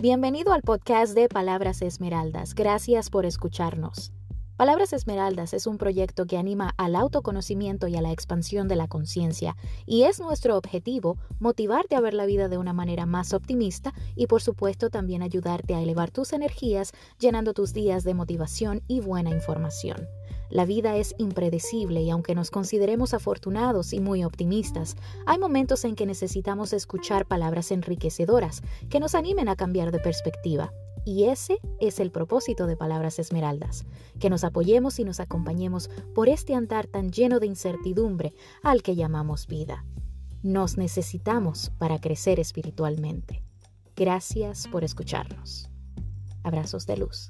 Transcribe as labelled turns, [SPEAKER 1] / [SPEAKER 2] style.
[SPEAKER 1] Bienvenido al podcast de Palabras Esmeraldas. Gracias por escucharnos. Palabras Esmeraldas es un proyecto que anima al autoconocimiento y a la expansión de la conciencia y es nuestro objetivo motivarte a ver la vida de una manera más optimista y por supuesto también ayudarte a elevar tus energías llenando tus días de motivación y buena información. La vida es impredecible y aunque nos consideremos afortunados y muy optimistas, hay momentos en que necesitamos escuchar palabras enriquecedoras que nos animen a cambiar de perspectiva. Y ese es el propósito de Palabras Esmeraldas, que nos apoyemos y nos acompañemos por este andar tan lleno de incertidumbre al que llamamos vida. Nos necesitamos para crecer espiritualmente. Gracias por escucharnos. Abrazos de luz.